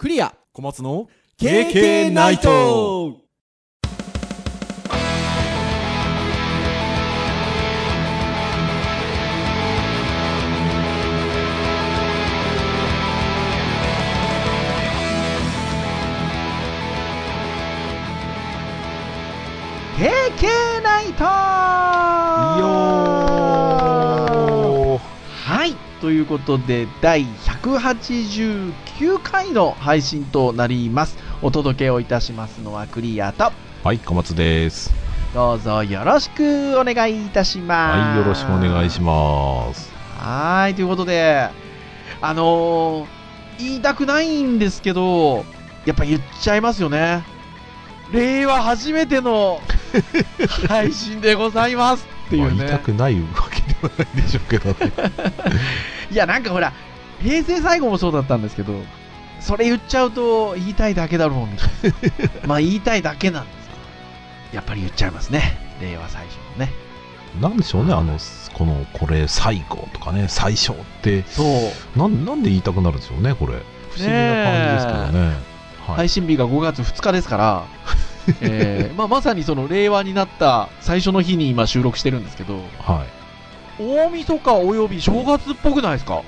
クリア。小松の KK ナイト。ナイト。はい。ということで第189回の配信となります。お届けをいたしますのはクリアと。はい小松です。どうぞよろしくお願いいたします。はいよろしくお願いします。はいということであのー言いたくないんですけどやっぱ言っちゃいますよね。令和初めての 配信でございますっていうね、まあ言いたくないわけではないでしょうけどね。いやなんかほら平成最後もそうだったんですけどそれ言っちゃうと言いたいだけだろうみたいな。まあ言いたいだけなんです。けどやっぱり言っちゃいますね。令和最初のね。なんでしょうねあのこのこれ最後とかね最初って。そう。なんなんで言いたくなるんでしょうねこれ。不思議な感じですけどね。はい、配信日が5月2日ですから、えーまあ、まさにその令和になった最初の日に今収録してるんですけどはい。大晦日および正月っぽくないですか？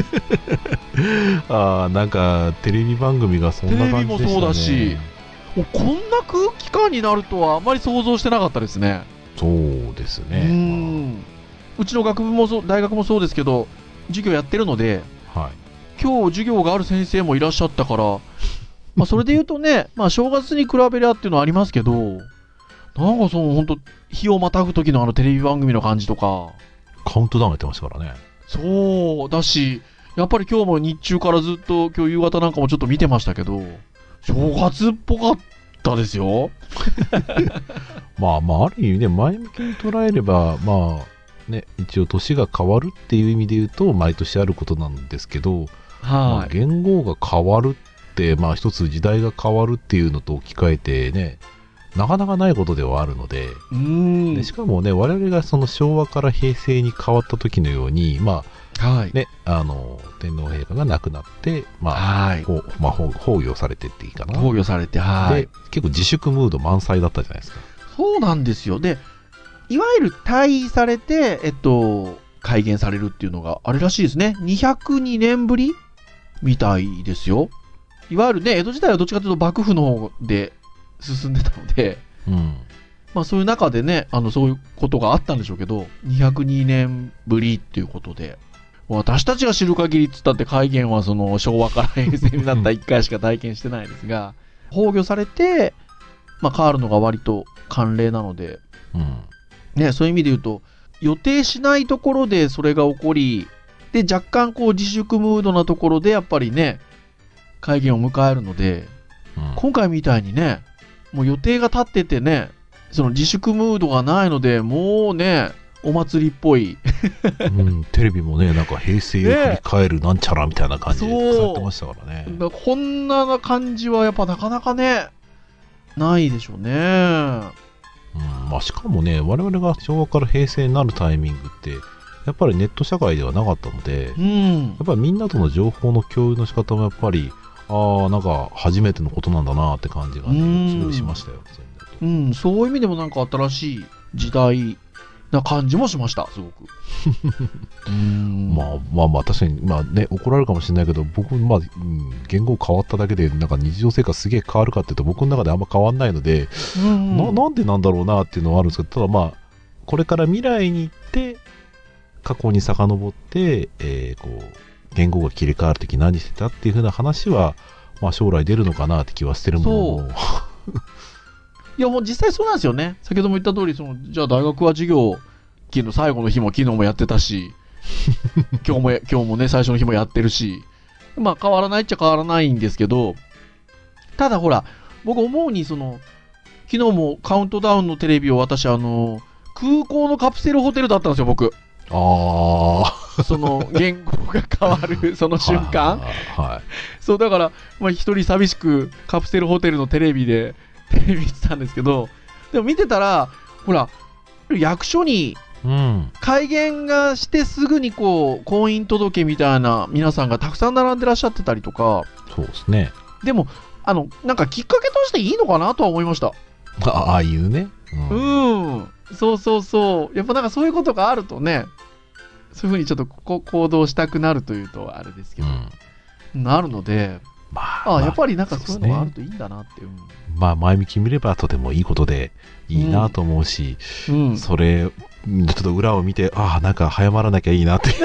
ああなんかテレビ番組がそんな感じでね。テレビもそうだしもうこんな空気感になるとはあまり想像してなかったですね。そうですうねん。うちの学部もそう大学もそうですけど授業やってるのではい。今日授業がある先生もいらっしゃったから、まあ、それで言うとね、まあ、正月に比べりゃっていうのはありますけど、なんかその、本当日をまたぐ時のあのテレビ番組の感じとか、カウントダウンやってましたからねそうだし、やっぱり今日も日中からずっと、今日夕方なんかもちょっと見てましたけど、正月っぽかったですよ。まあまあある意味ね前向きに捉えればまあね一応年が変わるっていう意味で言うと毎年あることなんですけど、まあ、はい。言語が変わるってまあ一つ時代が変わるっていうのと置き換えてねなかなかないことではあるのででしかもね我々がその昭和から平成に変わった時のようにまはい。あねあの天皇陛下が亡くなってまあはい。まあ、崩御されてっていいかな、防御されて、はいで。結構自粛ムード満載だったじゃないですかそうなんですよ。で、いわゆる退位されて、えっと、改元されるっていうのがあれらしいですね。202年ぶりみたいですよ。いわゆるね、江戸時代はどっちかというと幕府の方で進んでたので、うん。まあそういう中でね、あの、そういうことがあったんでしょうけど、202年ぶりっていうことで、私たちが知る限りっつったって改元はその昭和から平成になった1回しか体験してないですが、崩御されて、まあ変わるのが割と慣例なので、うん。ね、そういう意味で言うと、予定しないところでそれが起こり、で、若干こう自粛ムードなところでやっぱりね、会見を迎えるので、うん。今回みたいにね、もう予定が立っててね、その自粛ムードがないので、もうね、お祭りっぽい。うん、テレビもね、なんか平成を振り返るなんちゃらみたいな感じでそうされてましたからね。だこんな感じはやっぱなかなかね、ないでしょうね。うんまあ、しかもね、我々が昭和から平成になるタイミングって、やっぱりネット社会ではなかったので、うんやっ。ぱりみんなとの情報の共有の仕方もやっぱり、ああ、なんか初めてのことなんだなって感じがうんね、すごいしましたよ。そうん、そういう意味でもなんか新しい時代な感じもしました、すごく。うんまあまあまあ確かに、まあね、怒られるかもしれないけど、僕、まあ、うん、言語変わっただけで、なんか日常生活すげえ変わるかっていうと、僕の中であんま変わんないので、うんななんでなんだろうなっていうのはあるんですけど、ただまあ、これから未来に行って、過去に遡って、えーこう、言語が切り替わるとき何してたっていう風な話は、まあ将来出るのかなって気はしてるものの、いや、もう実際そうなんですよね。先ほども言った通り、その、じゃあ大学は授業、昨日、最後の日も昨日もやってたし、今日も、今日もね、最初の日もやってるし、まあ変わらないっちゃ変わらないんですけど、ただほら、僕思うに、その、昨日もカウントダウンのテレビを私、あの、空港のカプセルホテルだったんですよ、僕。ああ、その、言語が変わる、その瞬間。はいはい。そう、だから、まあ、一人寂しくカプセルホテルのテレビで、テレビ見てたんですけど、でも見てたら、ほら、役所にうん。改元がしてすぐにこう、婚姻届みたいな皆さんがたくさん並んでらっしゃってたりとか、そうですね。でも、あの、なんかきっかけとしていいのかなとは思いました。あ ああいうね。ううんん。そうそうそう。やっぱなんかそういうことがあるとね、そういうふうにちょっとこ行動したくなるというとあれですけど、うんなるので、まあ、あまあやっぱりなんかそういうのがあるといいんだなっていう。まあ、前向きに見ればとてもいいことでいいなと思うし、うん。それ、ちょっと裏を見て、ああ、なんか早まらなきゃいいなって。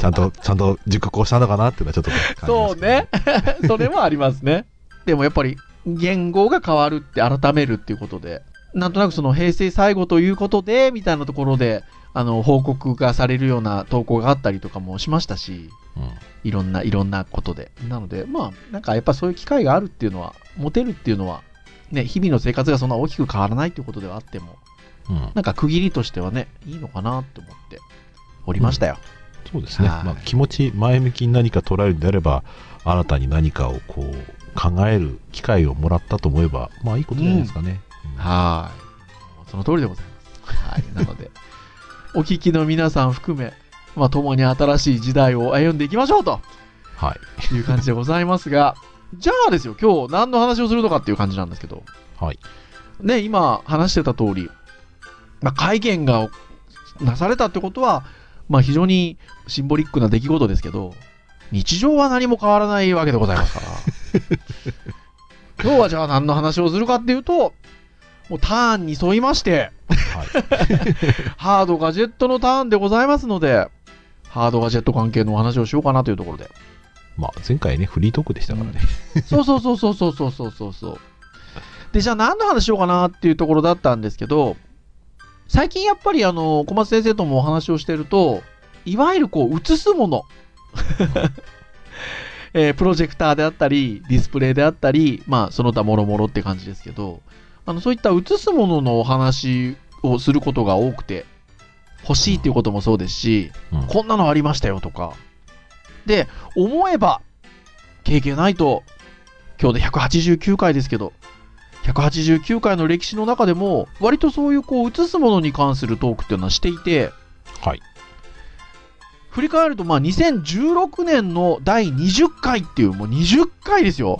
ちゃんと、ちゃんと熟考したのかなっていうのはちょっとね、そうね。それもありますね。でもやっぱり言語が変わるって改めるっていうことで、なんとなくその平成最後ということで、みたいなところで、あの、報告がされるような投稿があったりとかもしましたし、うんいろんな、いろんなことで。なので、まあ、なんかやっぱそういう機会があるっていうのは、持てるっていうのは、ね、日々の生活がそんな大きく変わらないっていうことではあっても、うんなんか区切りとしてはね、いいのかなって思っておりましたよ。そうですね、はいまあ、気持ち前向きに何か捉えるんであれば新たに何かをこう考える機会をもらったと思えばまあいいことじゃないですかね、うんはい。その通りでございます。はい。なので、お聞きの皆さん含め、まあ、共に新しい時代を歩んでいきましょうとはい。いう感じでございますが、じゃあですよ、今日何の話をするのかっていう感じなんですけど、はい。ね、今話してた通り、まあ、会見がなされたってことは、まあ、非常にシンボリックな出来事ですけど、日常は何も変わらないわけでございますから。今日はじゃあ何の話をするかっていうと、もうターンに沿いまして、はい ハードガジェットのターンでございますので、ハードガジェット関係のお話をしようかなというところで。まあ前回ねフリートークでしたからね、そうそうそうそうそうそうそうそうそう。で、じゃあ何の話しようかなっていうところだったんですけど、最近やっぱりあの、小松先生ともお話をしてると、いわゆるこう、映すもの。えープロジェクターであったり、ディスプレイであったり、まあ、その他もろもろって感じですけど、あの、そういった映すもののお話をすることが多くて、欲しいっていうこともそうですし、うんこんなのありましたよとか。で、思えば、経験ないと、今日で189回ですけど、189回の歴史の中でも、割とそういうこう、映すものに関するトークっていうのはしていて、はい振り返ると、まあ、2016年の第20回っていう、もう20回ですよ。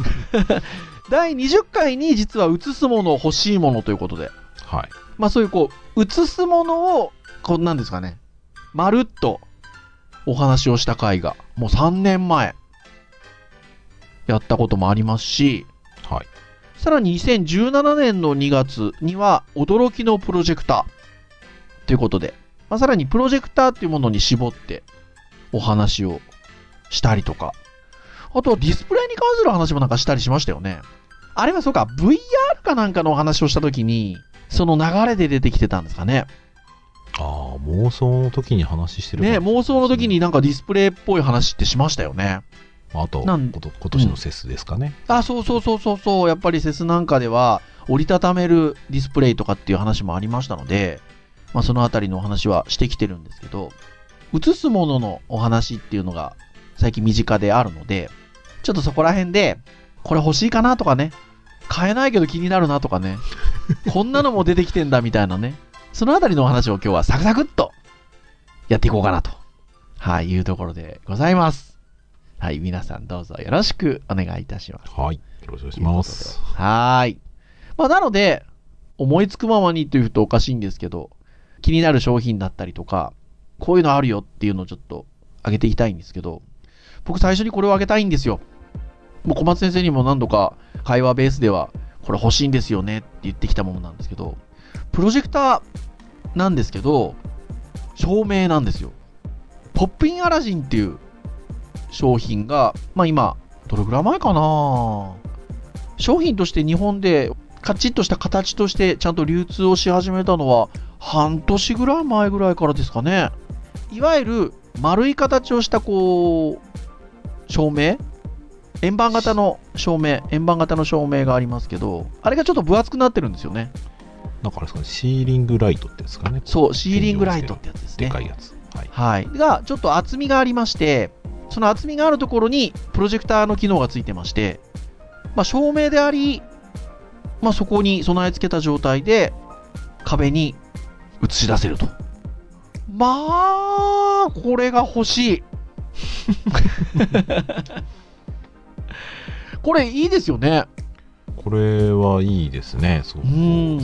第20回に実は映すもの欲しいものということで、はい。まあそういうこう、映すものを、こうなんですかね、まるっとお話をした回が、もう3年前、やったこともありますし、はい。さらに2017年の2月には、驚きのプロジェクターということで、まあ、さらにプロジェクターっていうものに絞ってお話をしたりとか、あとはディスプレイに関する話もなんかしたりしましたよね。あれはそうか、VR かなんかのお話をしたときに、その流れで出てきてたんですかね。ああ妄想の時に話してるね、妄想の時になんかディスプレイっぽい話ってしましたよね。あとなん今年のセスですかね、あ、そうそうそうそうそう、やっぱりセスなんかでは折りたためるディスプレイとかっていう話もありましたので、まあそのあたりのお話はしてきてるんですけど、映すもののお話っていうのが最近身近であるので、ちょっとそこら辺で、これ欲しいかなとかね、買えないけど気になるなとかね、こんなのも出てきてんだみたいなね、そのあたりのお話を今日はサクサクっとやっていこうかなと、はい、いうところでございます。はい、皆さんどうぞよろしくお願いいたします。はいよろしくお願いしますはーい。まあ、なので、思いつくままにというとおかしいんですけど、気になる商品だったりとか、こういうのあるよっていうのをちょっと上げていきたいんですけど、僕最初にこれを上げたいんですよ。もう小松先生にも何度か会話ベースでは、これ欲しいんですよねって言ってきたものなんですけど、プロジェクターなんですけど、照明なんですよ。ポップインアラジンっていう商品が、まあ今、どれぐらい前かな商品として日本でカチッとした形としてちゃんと流通をし始めたのは半年ぐらい前ぐらいからですかね。いわゆる丸い形をしたこう、照明円盤型の照明、円盤型の照明がありますけど、あれがちょっと分厚くなってるんですよね。なんかあれですかねシーリングライトってやつかねそう、シーリングライトってやつですね。でかいやつはいはい。が、ちょっと厚みがありまして、その厚みがあるところにプロジェクターの機能がついてまして、まあ、照明であり、まあ、そこに備え付けた状態で壁に映し出せると。まあ、これが欲しい。これいいですよね。これはいいですね。そううん。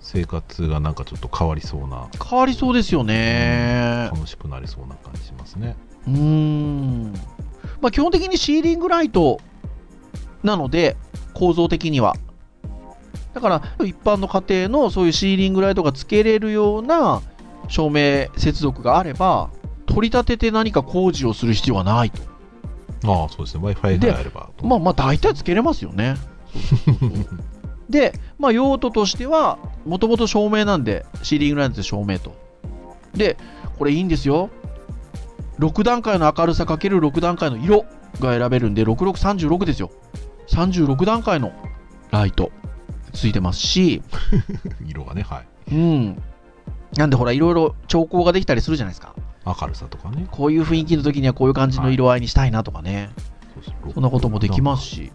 生活がなんかちょっと変わりそうな、変わりそうですよね。楽しくなりそうな感じしますね。うーん。まあ基本的にシーリングライトなので、構造的には。だから一般の家庭のそういうシーリングライトがつけれるような照明接続があれば、取り立てて何か工事をする必要がないと。ああ、そうですね。Wi-Fi でがあれば。まあまあ大体つけれますよね。で、まあ用途としては、もともと照明なんで、シーリングライトで照明と。で、これいいんですよ。6段階の明るさかける6段階の色が選べるんで、6636ですよ。36段階のライトついてますし、色がね、はい。うん。なんでほら、いろいろ調光ができたりするじゃないですか。明るさとかね。こういう雰囲気の時にはこういう感じの色合いにしたいなとかね。そうそんなこともできます。し。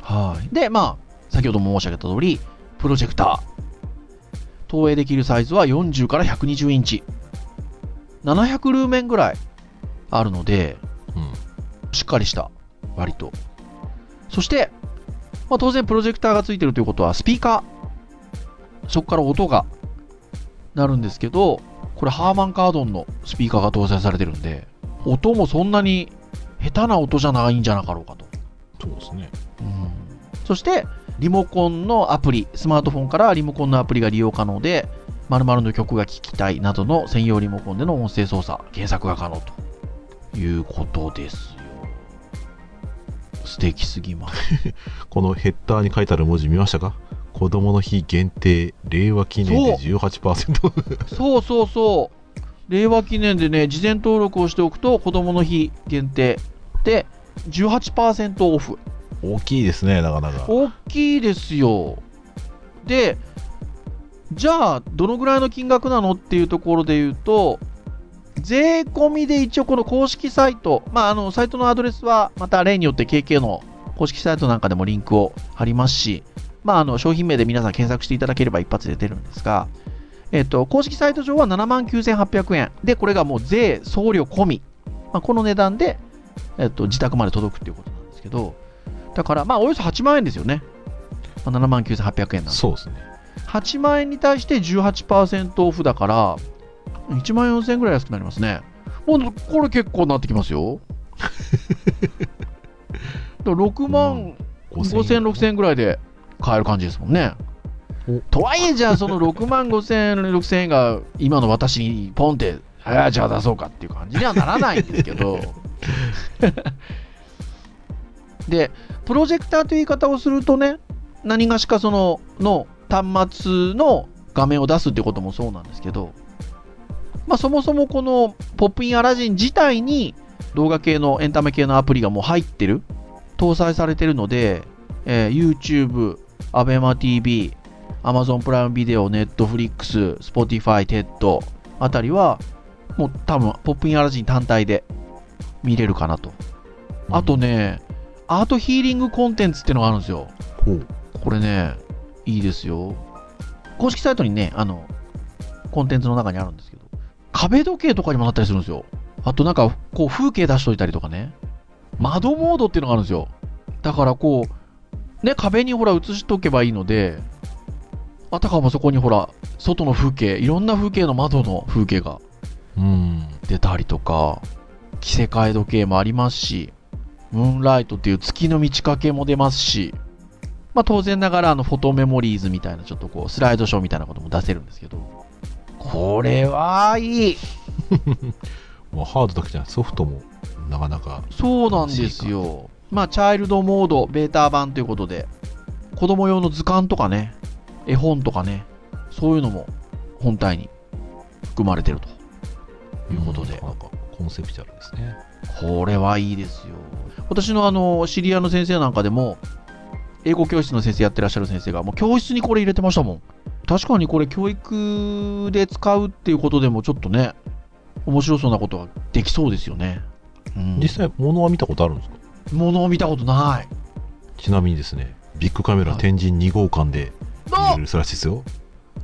はい。で、まあ、先ほども申し上げた通り、プロジェクター。投影できるサイズは40から120インチ。700ルーメンぐらいあるので、うん。しっかりした、割と。そして、まあ、当然プロジェクターがついてるということは、スピーカー。そこから音が鳴るんですけど、これハーマンカードンのスピーカーが搭載されてるんで、音もそんなに下手な音じゃないんじゃなかろうかと。そうですね。うんそして、リモコンのアプリ、スマートフォンからリモコンのアプリが利用可能で、〇〇の曲が聴きたいなどの専用リモコンでの音声操作、検索が可能ということですよ。素敵すぎます。このヘッダーに書いてある文字見ましたか？子供の日限定、令和記念で18%。そうそうそう。令和記念でね、事前登録をしておくと、子供の日限定で18%オフ。大きいですね、なかなか。大きいですよ。で、じゃあ、どのぐらいの金額なのっていうところで言うと、税込みで一応この公式サイト、まあ、あの、サイトのアドレスは、また例によって KK の公式サイトなんかでもリンクを貼りますし、まあ、あの、商品名で皆さん検索していただければ一発で出るんですが、えっと、公式サイト上は79,800円。で、これがもう税、送料込み。まあ、この値段で、えっと、自宅まで届くっていうことなんですけど、だから、まあ、およそ8万円ですよね。まあ、79,800円なんで。そうですね。8万円に対して18%オフだから、1万4000円ぐらい安くなりますね。もう、これ結構なってきますよ。だから6万5000、6000円ぐらいで買える感じですもんね。とはいえ、じゃあ、その6万5000円、6000円が今の私にポンって、ああ、じゃあ出そうかっていう感じにはならないんですけど。で、プロジェクターという言い方をするとね、何がしかその、の端末の画面を出すってこともそうなんですけど、まあそもそもこのポップインアラジン自体に動画系のエンタメ系のアプリがもう入ってる、搭載されてるので、えー YouTube、ABEMATV、Amazon プライムビデオ、Netflix、Spotify、TED あたりは、もう多分ポップインアラジン単体で見れるかなと。あとね、アートヒーリングコンテンツっていうのがあるんですよ。これね、いいですよ。公式サイトにね、あの、コンテンツの中にあるんですけど、壁時計とかにもなったりするんですよ。あとなんか、こう、風景出しといたりとかね。窓モードっていうのがあるんですよ。だからこう、ね、壁にほら映しとけばいいので、あたかもそこにほら、外の風景、いろんな風景の窓の風景がうん。出たりとか、着せ替え時計もありますし、ムーンライトっていう月の満ち欠けも出ますし、まあ当然ながらあのフォトメモリーズみたいなちょっとこうスライドショーみたいなことも出せるんですけど、これはいいまあ、ハードだけじゃない、ソフトもなかなか。そうなんですよ。まあチャイルドモードベータ版ということで、子供用の図鑑とかね、絵本とかね、そういうのも本体に含まれてるということでんなかなかコンセプチュアルですね。これはいいですよ。私のあの、知り合いの先生なんかでも、英語教室の先生やってらっしゃる先生が、もう教室にこれ入れてましたもん。確かにこれ教育で使うっていうことでもちょっとね、面白そうなことができそうですよね。うん、実際、物は見たことあるんですか？ものを見たことない。ちなみにですね、ビッグカメラはい天神2号館で見あれるらしいですよ。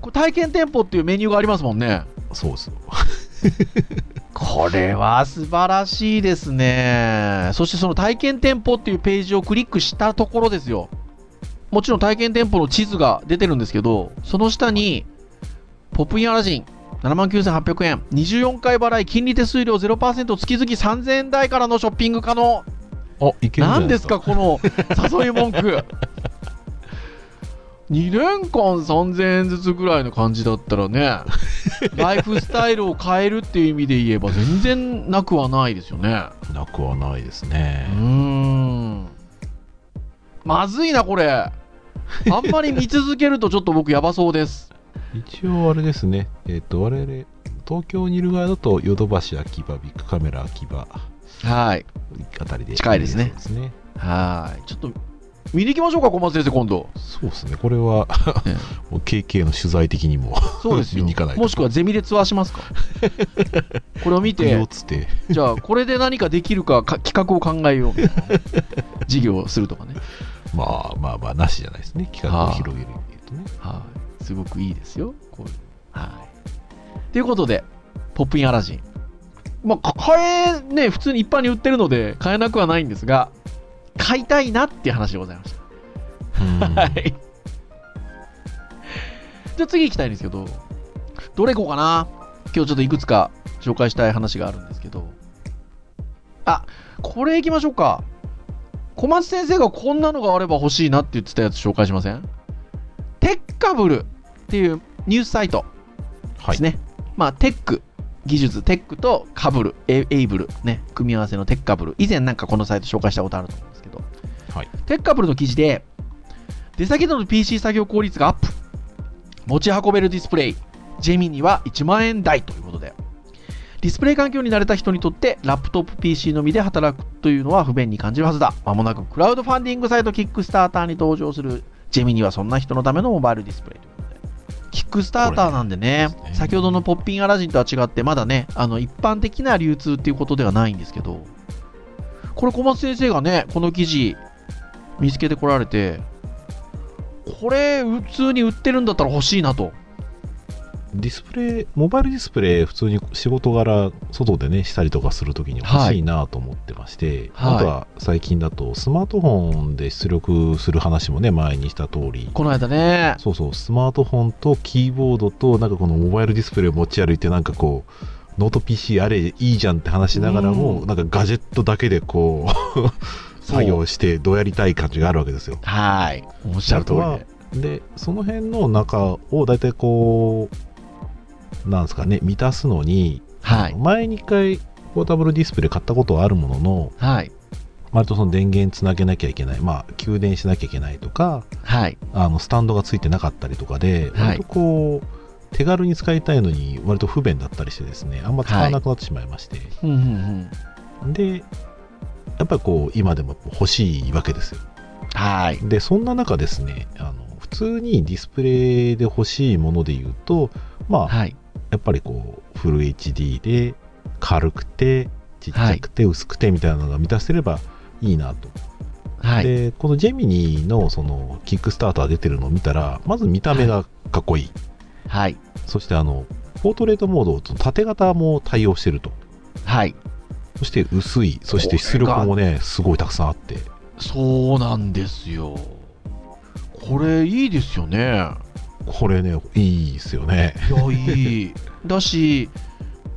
これ体験店舗っていうメニューがありますもんね。そうですよ。これは素晴らしいですね。そしてその体験店舗っていうページをクリックしたところですよ。もちろん体験店舗の地図が出てるんですけど、その下に、ポップインアラジン、79,800円、24回払い、金利手数料0%、月々3000円台からのショッピング可能。あ、いける何ですか、この誘い文句。2年間3000円ずつぐらいの感じだったらね、ライフスタイルを変えるっていう意味で言えば全然なくはないですよね。なくはないですうねー。ん。まずいな、これ。あんまり見続けるとちょっと僕やばそうです。一応あれですね、えっ、と、我々、東京にいる側だと、ヨドバシ秋葉、ビッグカメラ秋葉はい。あたりで。近いですねすね。はい。ちょっと、見に行きましょうか、小松先生、今度。そうですね、これは、え もう KK の取材的にも、そうですよ。見に行かないともしくはゼミでツアーしますか これを見てっ、つって、じゃあ、これで何かできるかか企画を考えようみたいなね 事業をするとかね。まあまあまあ、なしじゃないですね、企画を広げる意味で言うとね。はい。すごくいいですよ。こういうはい。ということで、ポップインアラジン。まあ、か買え、ね、普通に一般に売ってるので、買えなくはないんですが、買いたいなっていう話でございました。うんはい。じゃあ次行きたいんですけど、どれ行こうかな？今日ちょっといくつか紹介したい話があるんですけど、あ、これ行きましょうか。小松先生がこんなのがあれば欲しいなって言ってたやつ紹介しません？テッカブルっていうニュースサイトはいです。ね。まあ、テック、技術、テックとカブル、エエイブル、ね、組み合わせのテッカブル。以前なんかこのサイト紹介したことあると思うんですけど、はい。テッカブルの記事で、出先での PC 作業効率がアップ。持ち運べるディスプレイ。ジェミには1万円台ということで。ディスプレイ環境に慣れた人にとって、ラップトップ PC のみで働くというのは不便に感じるはずだ。まもなくクラウドファンディングサイトキックスターターに登場するジェミにはそんな人のためのモバイルディスプレイ。キックスターターなんでねね先ほどのポッピンアラジンとは違って、まだね、あの一般的な流通っていうことではないんですけど、これ小松先生がね、この記事見つけてこられて、これ普通に売ってるんだったら欲しいなと。ディスプレイ、モバイルディスプレイ、普通に仕事柄、外でね、したりとかするときに欲しいなと思ってまして、はい。あとは最近だと、スマートフォンで出力する話もね、前にした通り、この間ね、そうそう、スマートフォンとキーボードと、なんかこのモバイルディスプレイを持ち歩いて、なんかこう、ノート PC あれいいじゃんって話しながらも、うん。なんかガジェットだけでこう、作業して、どうやりたい感じがあるわけですよ。はい、おっしゃる通りあで。で、その辺の中を大体こう、なんですかね、満たすのに、はい、前に一回ポータブルディスプレイ買ったことはあるものの、はい、割とその電源つなげなきゃいけない、まあ、給電しなきゃいけないとか、はい、あのスタンドがついてなかったりとかで、はい。割とこう、手軽に使いたいのに、割と不便だったりしてですね、あんま使わなくなってしまいまして、うんうんうん、で、やっぱりこう、今でも欲しいわけですよ。はい、で、そんな中ですね、あの普通にディスプレイで欲しいもので言うと、まあ、はい、やっぱりこう、フル HD で軽くて、ちっちゃくて、薄くてみたいなのが満たせればいいなと。はい、で、このジェミニのそのキックスターター出てるのを見たら、まず見た目がかっこいい。はい、そしてあの、ポートレートモード、縦型も対応してると。はい。そして薄い、そして出力もね、すごいたくさんあって。そうなんですよ。これいいですよね。これね、いいですよね。いや、いい。だし、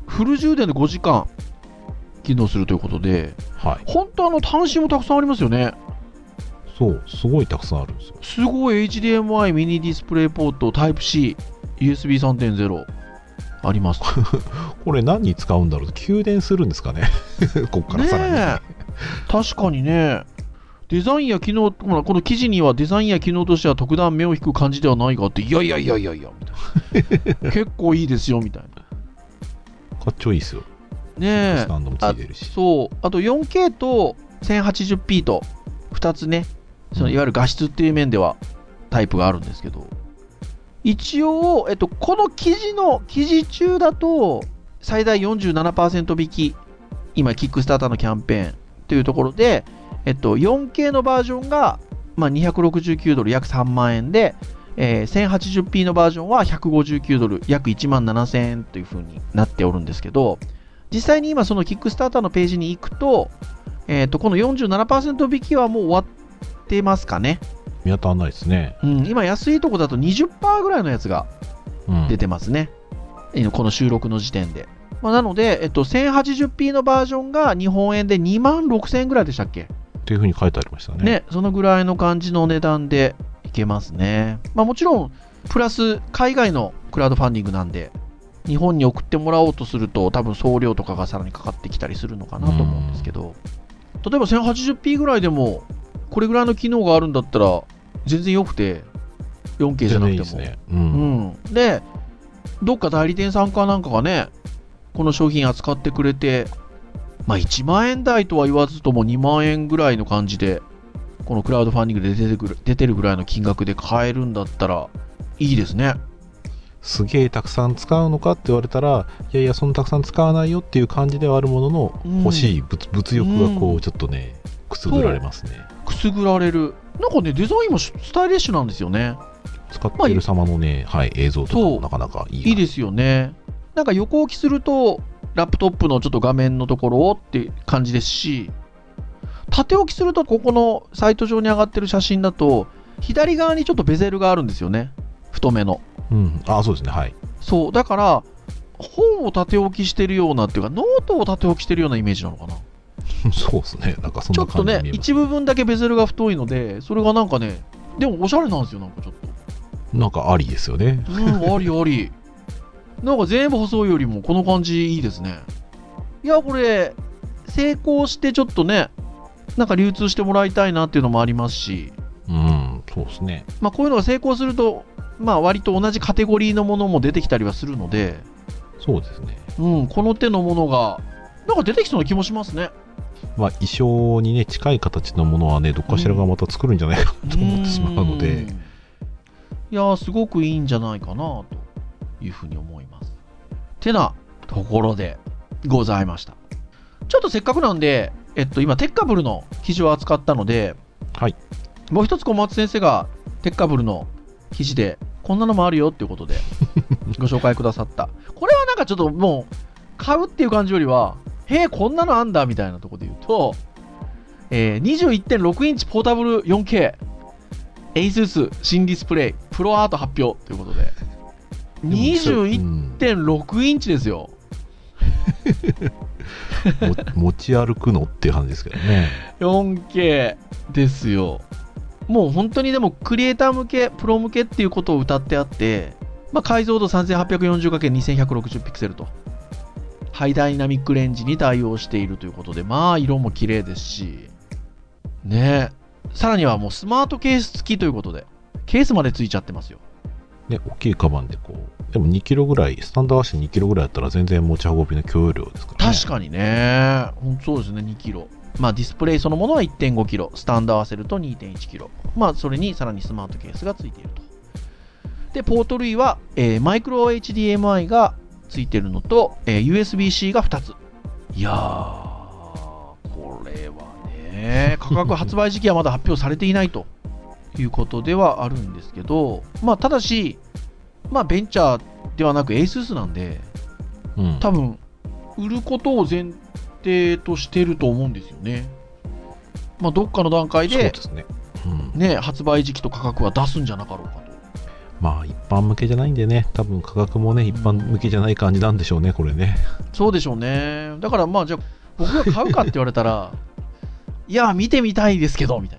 フル充電で5時間機能するということで、はい。本当あの端子もたくさんありますよね。そう、すごいたくさんあるんですよ。すごい HDMI ミニディスプレイポート Type-C、USB3.0 あります。これ何に使うんだろう？給電するんですかね？こっからさらに。ねえ確かにね。デザインや機能、ほらこの記事にはデザインや機能としては特段目を引く感じではないがって、いやいやいやいやいや、みたいな。結構いいですよ、みたいな。かっちょいいですよ。ねえス。タンドもついてるし。そう。あと 4K と 1080p と2つね、そのいわゆる画質っていう面ではタイプがあるんですけど、一応、えっと、この記事の、記事中だと、最大47%引き、今、キックスターターのキャンペーンというところで、えっと、4K のバージョンが、まあ、269ドル約3万円で、えー 1080p のバージョンは159ドル、約1万7000円という風になっておるんですけど、実際に今そのキックスターターのページに行くと、えっ、と、この47%引きはもう終わってますかね。見当たらないですね。うん、今安いとこだと20%ぐらいのやつがうん。出てますね。えーこの収録の時点で。まあ、なので、えっと、1080p のバージョンが日本円で2万6000円ぐらいでしたっけ？っていうふうに書いてありましたね。ね、そのぐらいの感じの値段でいけますね。まあもちろん、プラス海外のクラウドファンディングなんで、日本に送ってもらおうとすると、多分送料とかがさらにかかってきたりするのかなと思うんですけど、例えば 1080p ぐらいでも、これぐらいの機能があるんだったら、全然良くて、4K じゃなくても。全然いいですね。う。うんん、で、どっか代理店さんかなんかがね、この商品扱ってくれて、まあ1万円台とは言わずとも2万円ぐらいの感じで、このクラウドファンディングで出てくる出てるぐらいの金額で買えるんだったら、いいですね。すげえたくさん使うのかって言われたら、いやいや、そんなたくさん使わないよっていう感じではあるものの、うん欲しい物物欲がこうんう、ちょっとね、くすぐられますね。くすぐられる。なんかね、デザインもスタイリッシュなんですよね。使っている様のね、はい、映像とかもなかなかいい。いいですよね。なんか横置きすると、ラップトップのちょっと画面のところをって感じですし、縦置きすると、ここのサイト上に上がってる写真だと、左側にちょっとベゼルがあるんですよね。太めの。うん。あ、そうですね、はい。そう。だから、本を縦置きしてるようなっていうか、ノートを縦置きしてるようなイメージなのかな。そうですね。なんかそんちょっとねな感じに見、えます。一部分だけベゼルが太いので、それがなんかね、でもおしゃれなんですよ、なんかちょっと。なんかありですよね。うん、ありあり。なんか全部細いよりもこの感じいいですね。いや、これ、成功してちょっとね、なんか流通してもらいたいなっていうのもありますし、うん、そうですね。まあこういうのが成功すると、まあ割と同じカテゴリーのものも出てきたりはするので、そうですね。うん、この手のものが、なんか出てきそうな気もしますね。まあ、衣装にね、近い形のものはね、どっかしらがまた作るんじゃないかなと思ってしまうのでうん、いやー、すごくいいんじゃないかなというふうに思います。てなところでございました。ちょっとせっかくなんで、えっと、今、テッカブルの記事を扱ったので、はい。もう一つ小松先生がテッカブルの記事で、こんなのもあるよっていうことで、ご紹介くださった。これはなんかちょっともう、買うっていう感じよりは、へえ、こんなのあんだみたいなところで言うと、えー、21.6インチポータブル 4K、ASUS 新ディスプレイ、プロアート発表ということで、21.6うんインチですよ。も 持ち歩くのっていう感じですけどね。4K ですよ。もう本当にでもクリエイター向け、プロ向けっていうことを歌ってあって、まあ、解像度 3840×2160 ピクセルと、ハイダイナミックレンジに対応しているということで、まあ色も綺麗ですし、ねえ、さらにはもうスマートケース付きということで、ケースまで付いちゃってますよ。ね、大きいカバンでこう、でも2キロぐらい、スタンド合わせて2キロぐらいだったら全然持ち運びの許容量ですからね。確かにね。本当そうですね、2キロ。まあディスプレイそのものは1.5キロ、スタンド合わせると2.1キロ。まあそれにさらにスマートケースがついていると。で、ポート類は、えーマイクロ HDMI がついてるのと、えー USB-C が2つ。いやー、これはね、価格発売時期はまだ発表されていないということではあるんですけど、まあただし、まあベンチャーではなく ASUS なんで、うん。多分売ることを前提としてると思うんですよね。まあ、どっかの段階でね。うん。ね、発売時期と価格は出すんじゃなかろうかと。まあ、一般向けじゃないんでね、多分価格もね、一般向けじゃない感じなんでしょうね、これね。そうでしょうね。だからまあ、じゃあ、僕が買うかって言われたら、いや、見てみたいですけど、みたいな。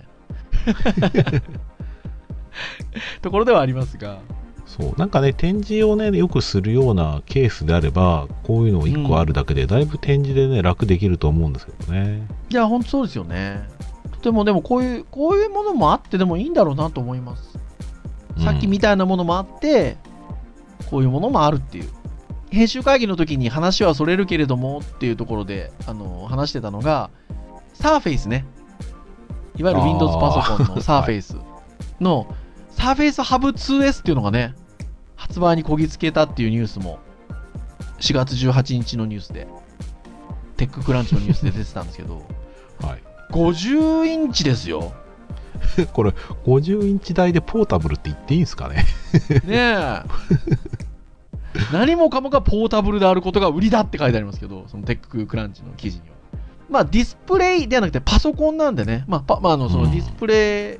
ところではありますが。そう。なんかね、展示をね、よくするようなケースであれば、こういうの1個あるだけで、だいぶ展示でね、楽できると思うんですけどね。いや、本当そうですよね。とても、でもこういう、こういうものもあってでもいいんだろうなと思います。さっきみたいなものもあって、こういうものもあるっていう。編集会議の時に話はそれるけれどもっていうところで、あの、話してたのが、サーフェイスね。いわゆる Windows パソコンのサーフェイスの、 Surface Hub 2S っていうのがね、発売にこぎつけたっていうニュースも、4月18日のニュースで、 TechCrunch のニュースで出てたんですけど、はい。50インチですよ。これ、50インチ台でポータブルって言っていいんですかね？ねえ。何もかもがポータブルであることが売りだって書いてありますけど、その TechCrunch の記事には。まあ、ディスプレイではなくてパソコンなんでね、まあ、パまあ、あのそのディスプレ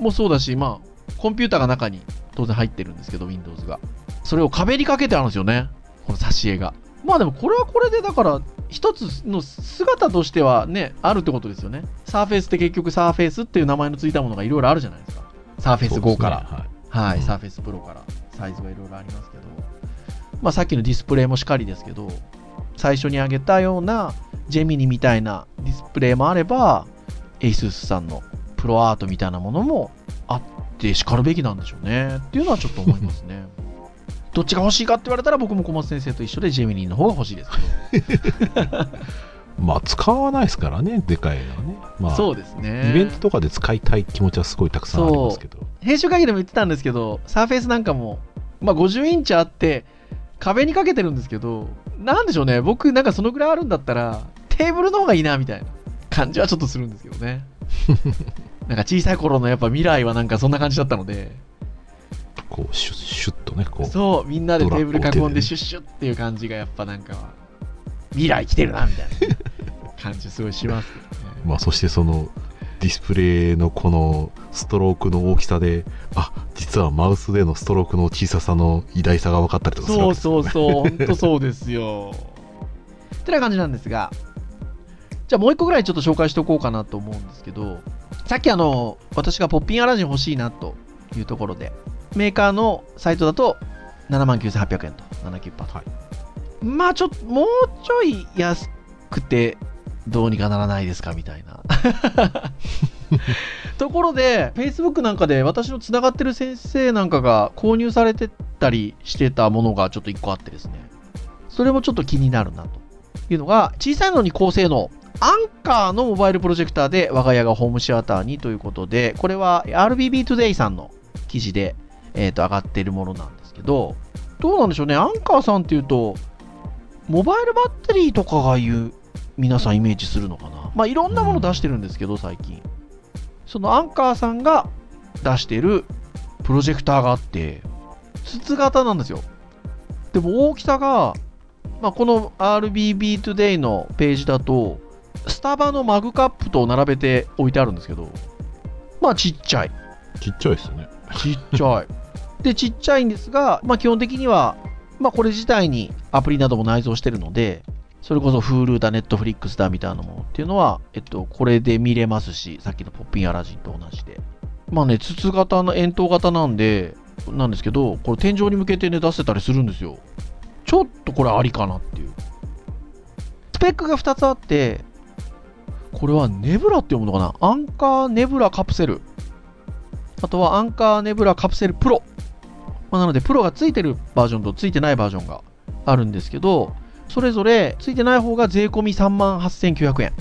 イもそうだし、まあ、コンピューターが中に当然入ってるんですけど、Windows が。それを壁にかけてあるんですよね、この挿絵が。まあでもこれはこれでだから、一つの姿としてはね、あるってことですよね。サーフェイスって結局サーフェイスっていう名前のついたものがいろいろあるじゃないですか。サーフェイス5から。ねはいはい、うん Surface Pro からサイズがいろいろありますけど、まあ、さっきのディスプレイもしかりですけど、最初に挙げたような Gemini みたいなディスプレイもあれば、ASUS さんのプロアートみたいなものもあってしかるべきなんでしょうねっていうのはちょっと思いますね。どっちが欲しいかって言われたら僕も小松先生と一緒でジェミニの方が欲しいですけど、まあ、使わないですからね、でかいのはね。まあ、そうですね。イベントとかで使いたい気持ちはすごいたくさんありますけど。編集会議でも言ってたんですけど、サーフェイスなんかも、まあ、50インチあって、壁にかけてるんですけど、なんでしょうね、僕、なんかそのぐらいあるんだったら、テーブルの方がいいなみたいな感じはちょっとするんですけどね。なんか小さい頃のやっぱ未来はなんかそんな感じだったので、こう、シュッシュッとね、こう。そう、みんなでテーブル囲んでシュッシュッっていう感じがやっぱなんか、未来来てるなみたいな 感じすごいしますけどね。まあ、そしてその、ディスプレイのこのストロークの大きさで、あ、実はマウスでのストロークの小ささの偉大さが分かったりとかするわそうけですそうそう、本当そうですよ。ってな感じなんですが、じゃあもう一個ぐらいちょっと紹介しておこうかなと思うんですけど、さっきあの、私がポッピンアラジン欲しいなというところで、メーカーのサイトだと79,800円と、79%と。はいまあちょっと、もうちょい安くてどうにかならないですかみたいな。ところで、Facebook なんかで私のつながってる先生なんかが購入されてたりしてたものがちょっと1個あってですね、それもちょっと気になるなというのが、小さいのに高性能、アンカーのモバイルプロジェクターで我が家がホームシアターにということで、これは RBB Today さんの記事で、えー、と上がっているものなんですけど、どうなんでしょうね、アンカーさんっていうと、モバイルバッテリーとかがいう皆さんイメージするのかな。まあいろんなもの出してるんですけど、最近。そのアンカーさんが出してるプロジェクターがあって、筒型なんですよ。でも大きさが、まあ、この RBB Today のページだと、スタバのマグカップと並べて置いてあるんですけど、まあちっちゃい。ちっちゃいですよね。ちっちゃい。で、ちっちゃいんですが、まあ、基本的には、まあ、これ自体にアプリなども内蔵してるので、それこそ Hulu だ、Netflix だみたいなものっていうのは、えっと、これで見れますし、さっきのポッピンアラジンと同じで。まあね、筒型の円筒型なんで、なんですけど、これ天井に向けてね、出せたりするんですよ。ちょっとこれありかなっていう。スペックが2つあって、これはネブラって読むのかな？アンカーネブラカプセル。あとはアンカーネブラカプセルプロ。まあ、なので、プロがついてるバージョンとついてないバージョンがあるんですけど、それぞれついてない方が税込み3万8900円。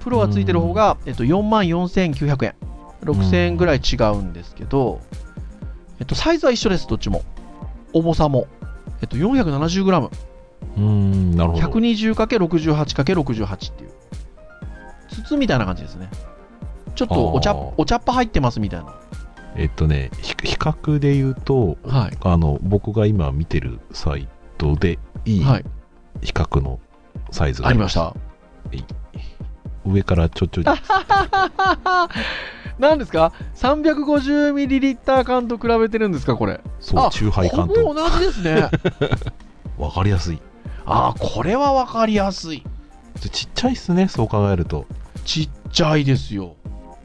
プロがついてる方が、えっと、4万4900円。6000円ぐらい違うんですけど、えっと、サイズは一緒です、どっちも。重さも。えっと、470g。うーん、なるほど。120×68×68 っていう。筒みたいな感じですね。ちょっとお茶お茶っ葉入ってますみたいな。えっとね、ひ比較で言うと、はい。あの、僕が今見てるサイトでいいはい。比較のサイズがありました。上からちょちょい、何ですか ?350ml 缶と比べてるんですかこれ。そう、あ中杯缶ほぼと同じですね。分かりやすい。あーこれは分かりやすい。ちっちゃいっすね、そう考えると。ちっちゃいですよ。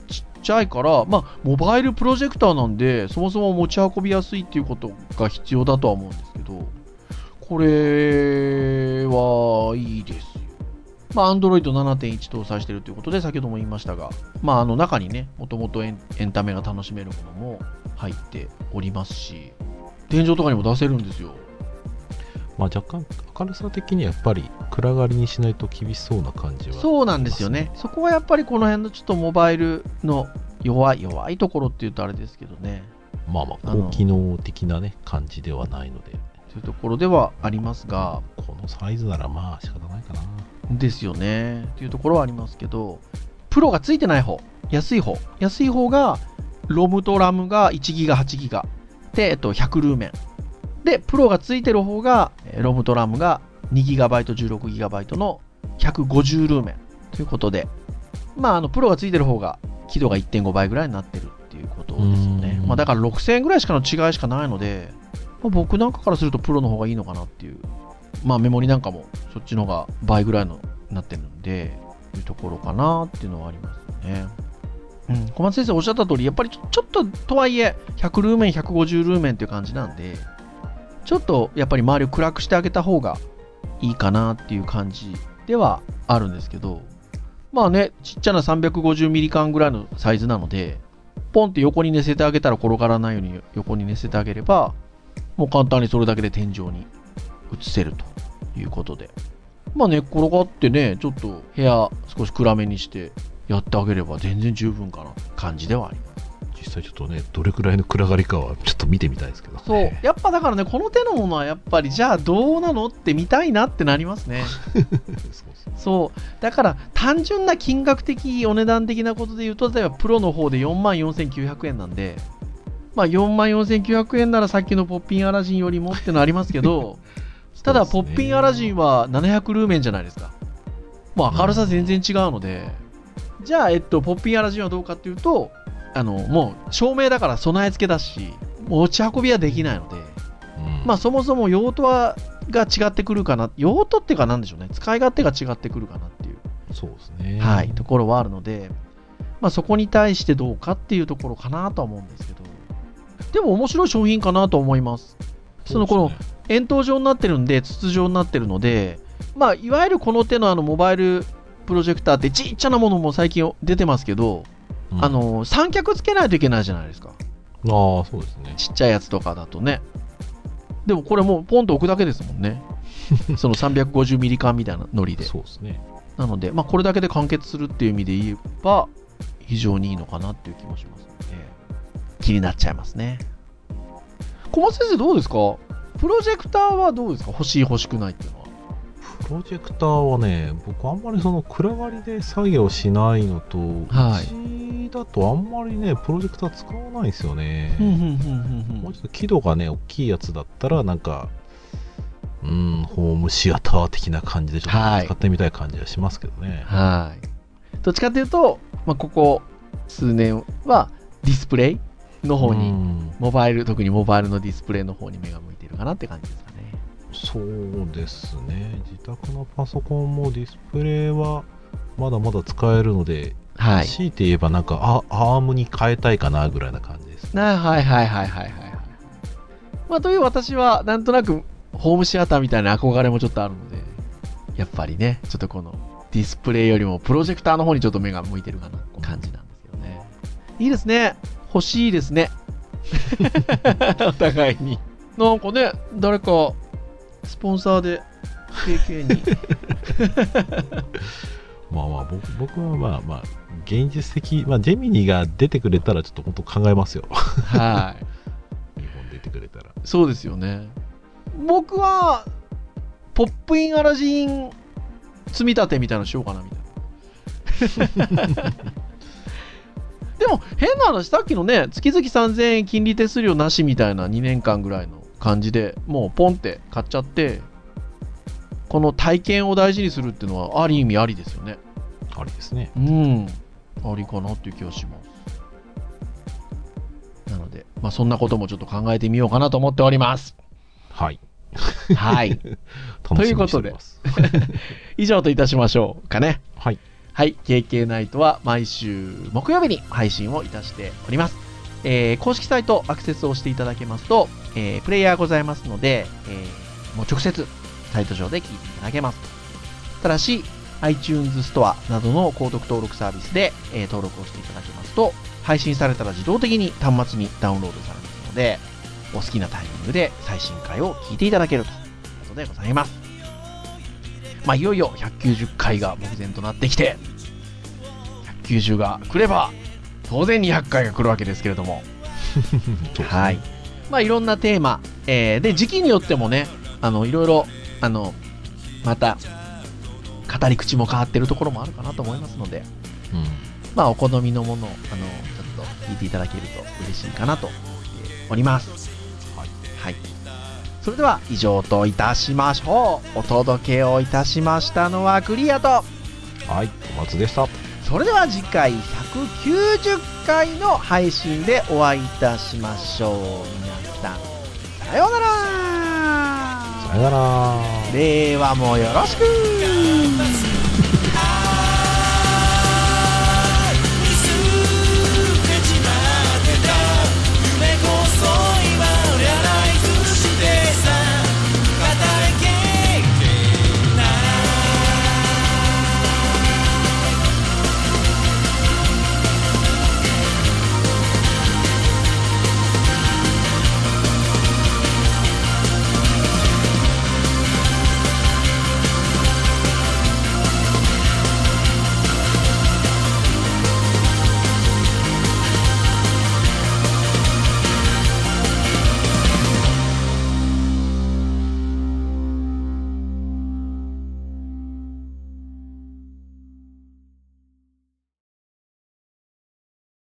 ちっちゃいから、まあ、モバイルプロジェクターなんで、そもそも持ち運びやすいっていうことが必要だとは思うんですけど、これはいいですよ。まあ、Android 7.1搭載してるということで、先ほども言いましたが、まあ、あの中にね、もともとエンタメが楽しめるものも入っておりますし、天井とかにも出せるんですよ。まあ若干明るさ的にはやっぱり暗がりにしないと厳しそうな感じは。そうなんですよね。そこはやっぱりこの辺のちょっとモバイルの弱い、弱いところっていうとあれですけどね。まあまあ高機能的なね、感じではないので、というところではありますが、このサイズならまあ仕方ないかな。ですよね。というところはありますけど、プロがついてない方、安い方。安い方が、ロムとラムが1ギガ、8ギガ。で、えっと、100ルーメン。で、プロがついてる方が、えーロムとラムが 2GB、16GB の150ルーメン。ということで、まあ、あの、プロがついてる方が、輝度が1.5倍ぐらいになってるっていうことですよね。うんまあ、だから6000円ぐらいしかの違いしかないので、まあ、僕なんかからするとプロの方がいいのかなっていう。まあ、メモリなんかもそっちの方が倍ぐらいのなってるんで、いうところかなっていうのはありますよね。うん、小松先生おっしゃった通り、やっぱりちょちょっととはいえ、100ルーメン、150ルーメンっていう感じなんで、ちょっとやっぱり周りを暗くしてあげた方がいいかなっていう感じではあるんですけど、まあね、ちっちゃな350ミリ缶ぐらいのサイズなので、ポンって横に寝せてあげたら転がらないように横に寝せてあげれば、もう簡単にそれだけで天井に移せるということで。まあ寝っ転がってね、ちょっと部屋少し暗めにしてやってあげれば全然十分かな感じではあります。実際ちょっとね、どれくらいの暗がりかはちょっと見てみたいですけど、ね。そう。やっぱだからね、この手のものはやっぱりじゃあどうなのって見たいなってなりますね。そう。だから単純な金額的、お値段的なことで言うと、例えばプロの方で44,900円なんで、まあ44,900円ならさっきのポッピンアラジンよりもってのありますけど、ただポッピンアラジンは700ルーメンじゃないですか。もう明るさ全然違うので、じゃあ、えっと、ポッピンアラジンはどうかっていうと、あの、もう照明だから備え付けだし、持ち運びはできないので、うん。まあそもそも用途はが違ってくるかな、用途っていうかなんでしょうね、使い勝手が違ってくるかなっていう、そうですね。はい、ところはあるので、まあそこに対してどうかっていうところかなとは思うんですけど、でも面白い商品かなと思います。そのこの円筒状になってるんで、筒状になってるので、まあいわゆるこの手のあのモバイルプロジェクターってちっちゃなものも最近出てますけど、うんあの三脚つけないといけないじゃないですか。ああ、そうですね。ちっちゃいやつとかだとね。でもこれもうポンと置くだけですもんね。その350ミリ缶みたいなノリで。そうですね。なので、まあ、これだけで完結するっていう意味で言えば、非常にいいのかなっていう気もしますので、気になっちゃいますね。小松先生どうですか？プロジェクターはどうですか？欲しい欲しくないって。プロジェクターはね、僕あんまりその暗がりで作業しないのと、はいうちだとあんまりね、プロジェクター使わないですよね。もうちょっと輝度がね、大きいやつだったら、なんか、うん、ホームシアター的な感じでちょっはいと使ってみたい感じはしますけどね。はい。どっちかというと、まあ、ここ数年はディスプレイの方に、うんモバイル、特にモバイルのディスプレイの方に目が向いてるかなって感じです。そうですね。自宅のパソコンもディスプレイはまだまだ使えるので、はい。強いて言えばなんかあアームに変えたいかなぐらいな感じです。なはいはいはいはいはいはい。まあ、という私は、なんとなく、ホームシアターみたいな憧れもちょっとあるので、やっぱりね、ちょっとこのディスプレイよりもプロジェクターの方にちょっと目が向いてるかな感じなんですけどね。いいですね。欲しいですね。お互いに。なんかね、誰か、スポンサーで、KK に。まあまあ僕僕はまあまあ現実的、まあ、ジェミニが出てくれたらちょっと本当考えますよ。はい。日本出てくれたら。そうですよね。僕は、ポップインアラジン積み立てみたいなのしようかなみたいな。でも、変な話、さっきのね、月々3000円金利手数料なしみたいな2年間ぐらいの感じでもうポンって買っちゃって、この体験を大事にするっていうのは、ある意味ありですよね。ありですね。うん。ありかなっていう気がします。なので、まあ、そんなこともちょっと考えてみようかなと思っております。はい。はい。楽しみにしております。以上といたしましょうかね。はい。はい。KK ナイトは毎週木曜日に配信をいたしております。えー公式サイトアクセスをしていただけますと、えープレイヤーございますので、えーもう直接サイト上で聞いていただけます。ただし、iTunes ストアなどの購読登録サービスで、えー登録をしていただけますと、配信されたら自動的に端末にダウンロードされますので、お好きなタイミングで最新回を聞いていただけるということでございます。まあ、いよいよ190回が目前となってきて、190が来れば、当然200回が来るわけですけれども、はい。まあ、いろんなテーマ、えーで、時期によってもね、あの、いろいろ、あの、また、語り口も変わってるところもあるかなと思いますので、うんまあ、お好みのものを、あの、ちょっと聞いていただけると嬉しいかなと思っております。はい。はい。それでは、以上といたしましょう。お届けをいたしましたのはクリアと、はい、小松でした。それでは次回190回の配信でお会いいたしましょう。皆さん、さようならさよなら。令和もよろしく